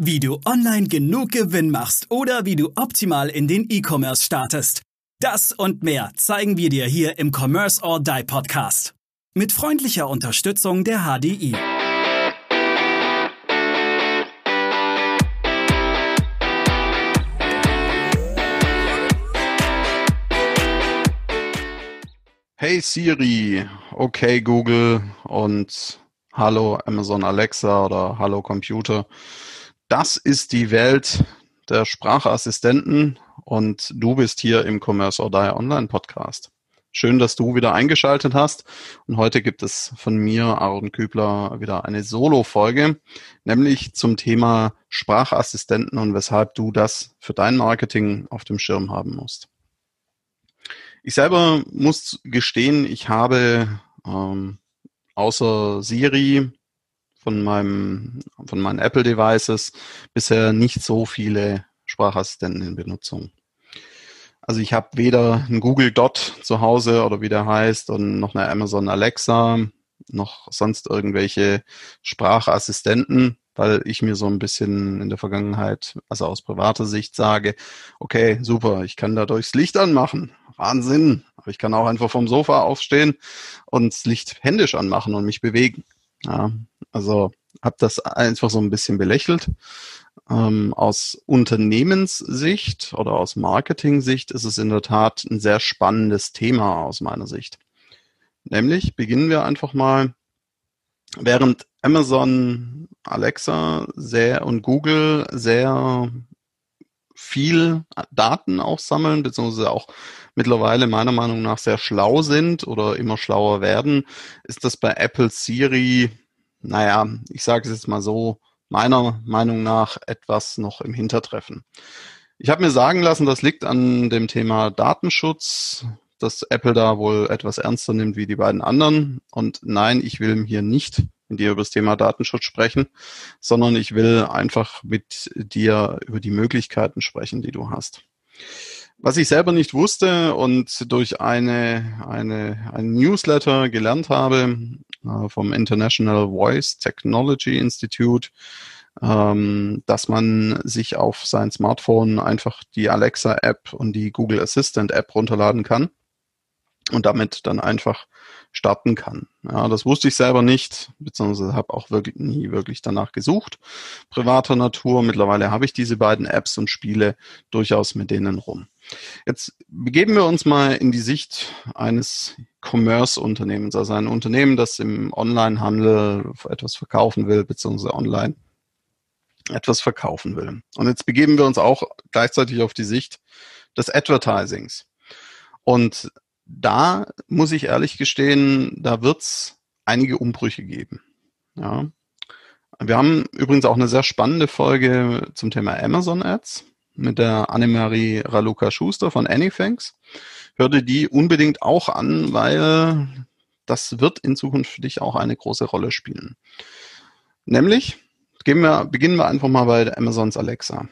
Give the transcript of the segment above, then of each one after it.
Wie du online genug Gewinn machst oder wie du optimal in den E-Commerce startest. Das und mehr zeigen wir dir hier im Commerce or Die Podcast. Mit freundlicher Unterstützung der HDI. Hey Siri, okay Google und hallo Amazon Alexa oder hallo Computer. Das ist die Welt der Sprachassistenten und du bist hier im Commerce or Die Online Podcast. Schön, dass du wieder eingeschaltet hast. Und heute gibt es von mir, Aaron Kübler, wieder eine Solo-Folge, nämlich zum Thema Sprachassistenten und weshalb du das für dein Marketing auf dem Schirm haben musst. Ich selber muss gestehen, ich habe ähm, außer Siri von meinem von meinen Apple Devices bisher nicht so viele Sprachassistenten in Benutzung. Also ich habe weder ein Google Dot zu Hause oder wie der heißt und noch eine Amazon Alexa, noch sonst irgendwelche Sprachassistenten, weil ich mir so ein bisschen in der Vergangenheit, also aus privater Sicht sage, okay, super, ich kann da durchs Licht anmachen. Wahnsinn. Aber ich kann auch einfach vom Sofa aufstehen und das Licht händisch anmachen und mich bewegen. Ja, also habe das einfach so ein bisschen belächelt. Ähm, aus Unternehmenssicht oder aus Marketing-Sicht ist es in der Tat ein sehr spannendes Thema aus meiner Sicht. Nämlich beginnen wir einfach mal, während Amazon, Alexa sehr und Google sehr viel Daten auch sammeln, beziehungsweise auch mittlerweile meiner Meinung nach sehr schlau sind oder immer schlauer werden, ist das bei Apple Siri, naja, ich sage es jetzt mal so, meiner Meinung nach etwas noch im Hintertreffen. Ich habe mir sagen lassen, das liegt an dem Thema Datenschutz, dass Apple da wohl etwas ernster nimmt wie die beiden anderen. Und nein, ich will hier nicht mit dir über das Thema Datenschutz sprechen, sondern ich will einfach mit dir über die Möglichkeiten sprechen, die du hast. Was ich selber nicht wusste und durch eine, eine, ein Newsletter gelernt habe vom International Voice Technology Institute, ähm, dass man sich auf sein Smartphone einfach die Alexa App und die Google Assistant App runterladen kann und damit dann einfach starten kann. Ja, das wusste ich selber nicht, beziehungsweise habe auch wirklich nie wirklich danach gesucht. Privater Natur. Mittlerweile habe ich diese beiden Apps und spiele durchaus mit denen rum. Jetzt begeben wir uns mal in die Sicht eines Commerce-Unternehmens, also ein Unternehmen, das im Online-Handel etwas verkaufen will, beziehungsweise online etwas verkaufen will. Und jetzt begeben wir uns auch gleichzeitig auf die Sicht des Advertisings. Und da muss ich ehrlich gestehen, da wird's einige Umbrüche geben. Ja. Wir haben übrigens auch eine sehr spannende Folge zum Thema Amazon Ads mit der Annemarie Raluca Schuster von Anythings. Hörte die unbedingt auch an, weil das wird in Zukunft für dich auch eine große Rolle spielen. Nämlich, gehen wir, beginnen wir einfach mal bei Amazons Alexa.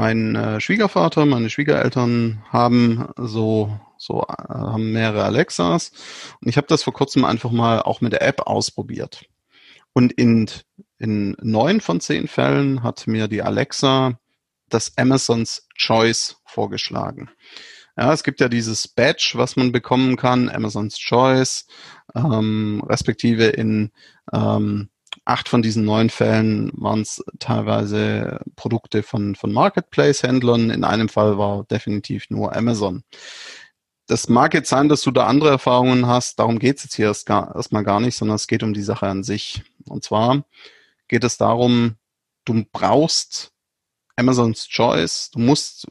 Mein äh, Schwiegervater, meine Schwiegereltern haben so so äh, haben mehrere Alexas und ich habe das vor kurzem einfach mal auch mit der App ausprobiert. Und in in neun von zehn Fällen hat mir die Alexa das Amazons Choice vorgeschlagen. Ja, es gibt ja dieses Badge, was man bekommen kann, Amazons Choice, ähm, respektive in ähm, acht von diesen neun Fällen waren es teilweise Produkte von, von Marketplace-Händlern. In einem Fall war definitiv nur Amazon. Das mag jetzt sein, dass du da andere Erfahrungen hast. Darum geht es jetzt hier erst gar, erstmal gar nicht, sondern es geht um die Sache an sich. Und zwar geht es darum, du brauchst Amazons Choice. Du musst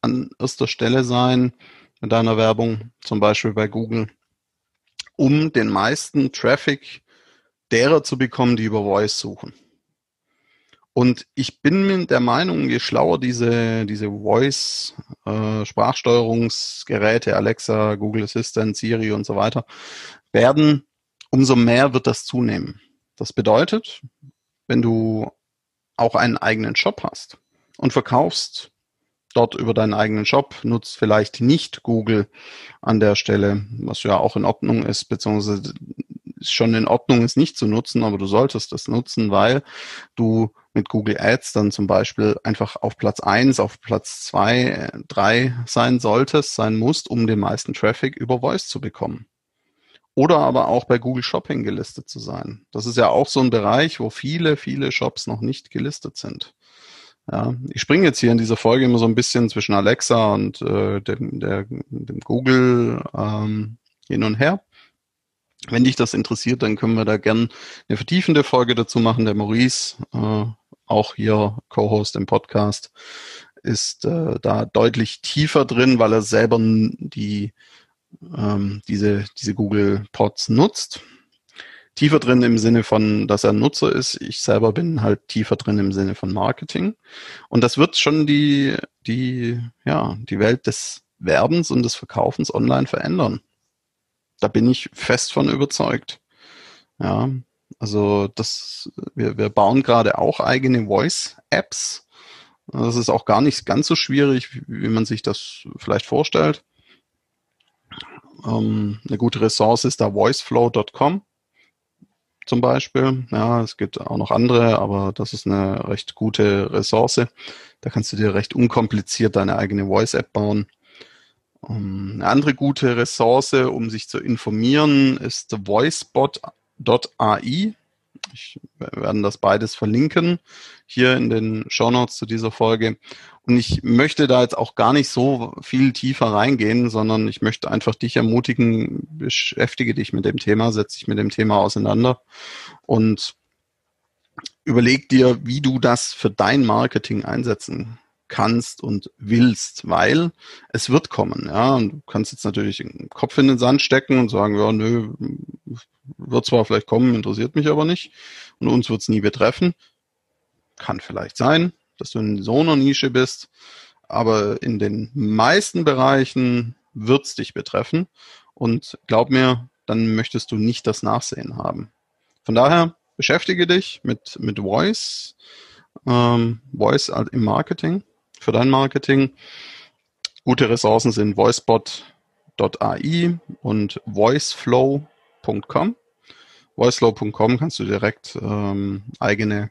an erster Stelle sein mit deiner Werbung, zum Beispiel bei Google, um den meisten Traffic derer zu bekommen, die über Voice suchen. Und ich bin der Meinung, je schlauer diese, diese Voice, äh, Alexa, Google Assistant, Siri und so weiter, werden, umso mehr wird das zunehmen. Das bedeutet, wenn du auch einen eigenen Shop hast und verkaufst dort über deinen eigenen Shop, nutzt vielleicht nicht Google an der Stelle, was ja auch in Ordnung ist, beziehungsweise ist schon in Ordnung, es nicht zu nutzen, aber du solltest es nutzen, weil du mit Google Ads dann zum Beispiel einfach auf Platz eins, auf Platz zwei, drei sein solltest, sein musst, um den meisten Traffic über Voice zu bekommen. Oder aber auch bei Google Shopping gelistet zu sein. Das ist ja auch so ein Bereich, wo viele, viele Shops noch nicht gelistet sind. Ja, ich springe jetzt hier in dieser Folge immer so ein bisschen zwischen Alexa und äh, dem, der, dem Google ähm, hin und her. Wenn dich das interessiert, dann können wir da gern eine vertiefende Folge dazu machen. Der Maurice, äh, auch hier Co-Host im Podcast, ist äh, da deutlich tiefer drin, weil er selber die ähm, diese, diese Google Pods nutzt. Tiefer drin im Sinne von, dass er Nutzer ist. Ich selber bin halt tiefer drin im Sinne von Marketing. Und das wird schon die, die, ja, die Welt des Werbens und des Verkaufens online verändern. Da bin ich fest von überzeugt. Ja, also das, wir, wir bauen gerade auch eigene Voice-Apps. Das ist auch gar nicht ganz so schwierig, wie man sich das vielleicht vorstellt. Ähm, eine gute Ressource ist da voiceflow.com zum Beispiel. Ja, es gibt auch noch andere, aber das ist eine recht gute Ressource. Da kannst du dir recht unkompliziert deine eigene Voice-App bauen. Ähm, eine andere gute Ressource, um sich zu informieren, ist voicebot.ai. Ich werde das beides verlinken hier in den Show Notes zu dieser Folge. Und ich möchte da jetzt auch gar nicht so viel tiefer reingehen, sondern ich möchte einfach dich ermutigen, beschäftige dich mit dem Thema, setze dich mit dem Thema auseinander und überleg dir, wie du das für dein Marketing einsetzen kannst und willst, weil es wird kommen, ja. Und du kannst jetzt natürlich den Kopf in den Sand stecken und sagen, ja, nö, wird zwar vielleicht kommen, interessiert mich aber nicht. Und uns wird es nie betreffen. Kann vielleicht sein, dass du in so einer Nische bist, aber in den meisten Bereichen wird es dich betreffen. Und glaub mir, dann möchtest du nicht das Nachsehen haben. Von daher beschäftige dich mit, mit Voice, ähm, Voice im Marketing für dein Marketing. Gute Ressourcen sind voicebot.ai und voiceflow.com. Voiceflow.com kannst du direkt ähm, eigene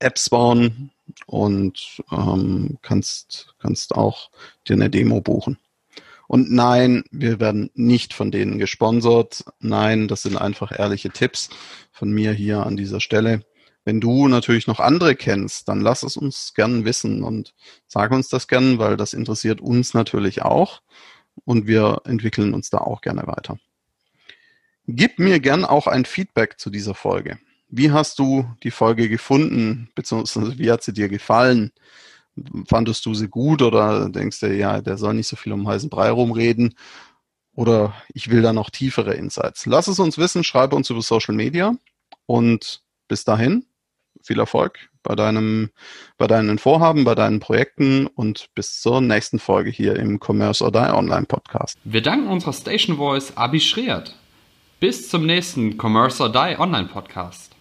Apps bauen und ähm, kannst, kannst auch dir eine Demo buchen. Und nein, wir werden nicht von denen gesponsert. Nein, das sind einfach ehrliche Tipps von mir hier an dieser Stelle. Wenn du natürlich noch andere kennst, dann lass es uns gern wissen und sag uns das gern, weil das interessiert uns natürlich auch und wir entwickeln uns da auch gerne weiter. Gib mir gern auch ein Feedback zu dieser Folge. Wie hast du die Folge gefunden, beziehungsweise wie hat sie dir gefallen? Fandest du sie gut oder denkst du, ja, der soll nicht so viel um heißen Brei rumreden? Oder ich will da noch tiefere Insights. Lass es uns wissen, schreibe uns über Social Media und bis dahin viel Erfolg bei deinem, bei deinen Vorhaben, bei deinen Projekten und bis zur nächsten Folge hier im Commerce or Die Online Podcast. Wir danken unserer Station Voice Abi Schreert. Bis zum nächsten Commerce or Die Online Podcast.